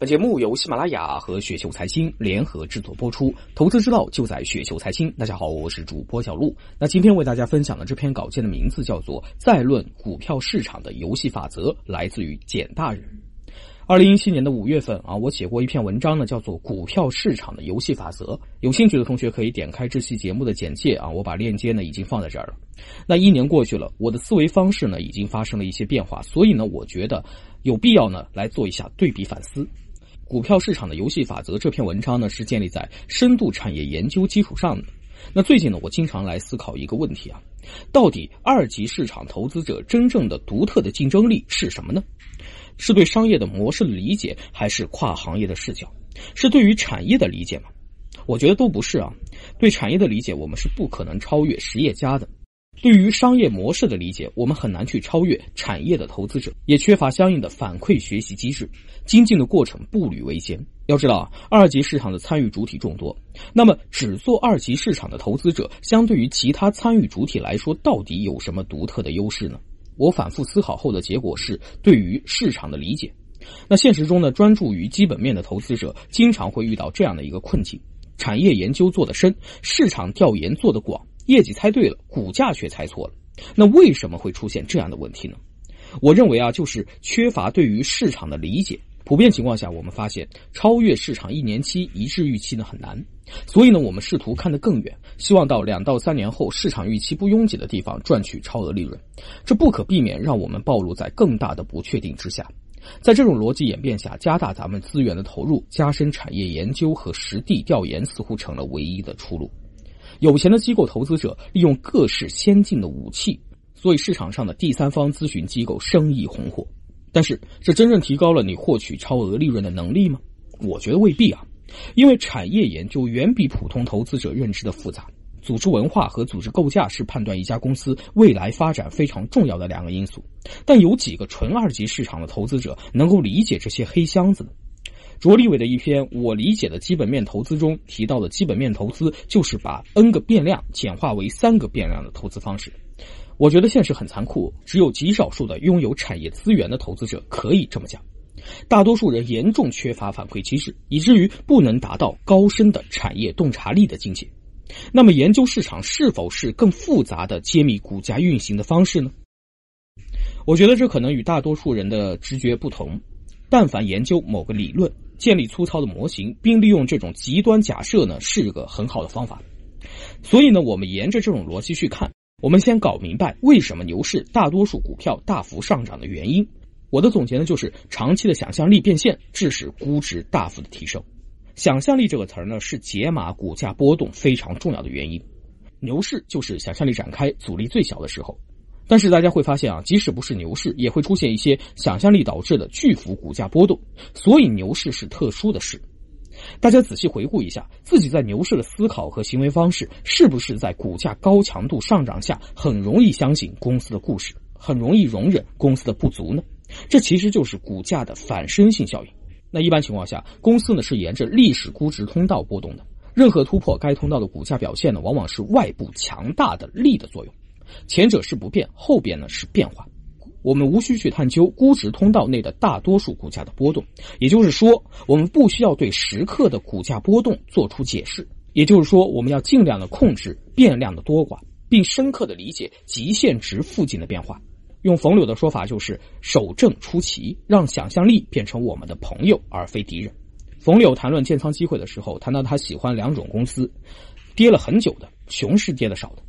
本节目由喜马拉雅和雪球财经联合制作播出，投资之道就在雪球财经。大家好，我是主播小璐。那今天为大家分享的这篇稿件的名字叫做《再论股票市场的游戏法则》，来自于简大人。二零一七年的五月份啊，我写过一篇文章呢，叫做《股票市场的游戏法则》。有兴趣的同学可以点开这期节目的简介啊，我把链接呢已经放在这儿了。那一年过去了，我的思维方式呢已经发生了一些变化，所以呢，我觉得有必要呢来做一下对比反思。股票市场的游戏法则这篇文章呢，是建立在深度产业研究基础上的。那最近呢，我经常来思考一个问题啊，到底二级市场投资者真正的独特的竞争力是什么呢？是对商业的模式的理解，还是跨行业的视角？是对于产业的理解吗？我觉得都不是啊。对产业的理解，我们是不可能超越实业家的。对于商业模式的理解，我们很难去超越产业的投资者，也缺乏相应的反馈学习机制，精进的过程步履维艰。要知道啊，二级市场的参与主体众多，那么只做二级市场的投资者，相对于其他参与主体来说，到底有什么独特的优势呢？我反复思考后的结果是，对于市场的理解。那现实中呢，专注于基本面的投资者，经常会遇到这样的一个困境：产业研究做得深，市场调研做得广。业绩猜对了，股价却猜错了，那为什么会出现这样的问题呢？我认为啊，就是缺乏对于市场的理解。普遍情况下，我们发现超越市场一年期一致预期呢很难，所以呢，我们试图看得更远，希望到两到三年后市场预期不拥挤的地方赚取超额利润，这不可避免让我们暴露在更大的不确定之下。在这种逻辑演变下，加大咱们资源的投入，加深产业研究和实地调研，似乎成了唯一的出路。有钱的机构投资者利用各式先进的武器，所以市场上的第三方咨询机构生意红火。但是，这真正提高了你获取超额利润的能力吗？我觉得未必啊，因为产业研究远比普通投资者认知的复杂。组织文化和组织构架是判断一家公司未来发展非常重要的两个因素。但有几个纯二级市场的投资者能够理解这些黑箱子呢？卓立伟的一篇我理解的基本面投资中提到的基本面投资，就是把 n 个变量简化为三个变量的投资方式。我觉得现实很残酷，只有极少数的拥有产业资源的投资者可以这么讲，大多数人严重缺乏反馈机制，以至于不能达到高深的产业洞察力的境界。那么，研究市场是否是更复杂的揭秘股价运行的方式呢？我觉得这可能与大多数人的直觉不同。但凡研究某个理论。建立粗糙的模型，并利用这种极端假设呢，是一个很好的方法。所以呢，我们沿着这种逻辑去看，我们先搞明白为什么牛市大多数股票大幅上涨的原因。我的总结呢，就是长期的想象力变现，致使估值大幅的提升。想象力这个词儿呢，是解码股价波动非常重要的原因。牛市就是想象力展开、阻力最小的时候。但是大家会发现啊，即使不是牛市，也会出现一些想象力导致的巨幅股价波动。所以牛市是特殊的事。大家仔细回顾一下自己在牛市的思考和行为方式，是不是在股价高强度上涨下很容易相信公司的故事，很容易容忍公司的不足呢？这其实就是股价的反身性效应。那一般情况下，公司呢是沿着历史估值通道波动的，任何突破该通道的股价表现呢，往往是外部强大的力的作用。前者是不变，后边呢是变化。我们无需去探究估值通道内的大多数股价的波动，也就是说，我们不需要对时刻的股价波动做出解释。也就是说，我们要尽量的控制变量的多寡，并深刻的理解极限值附近的变化。用冯柳的说法，就是守正出奇，让想象力变成我们的朋友而非敌人。冯柳谈论建仓机会的时候，谈到他喜欢两种公司：跌了很久的，熊市跌的少的。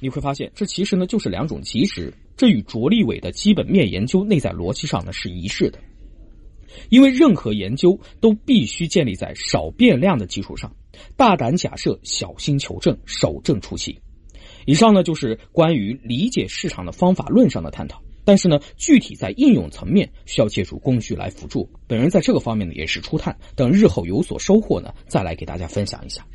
你会发现，这其实呢就是两种极值，这与卓立伟的基本面研究内在逻辑上呢是一致的。因为任何研究都必须建立在少变量的基础上，大胆假设，小心求证，守正出奇。以上呢就是关于理解市场的方法论上的探讨，但是呢，具体在应用层面需要借助工具来辅助。本人在这个方面呢也是初探，等日后有所收获呢，再来给大家分享一下。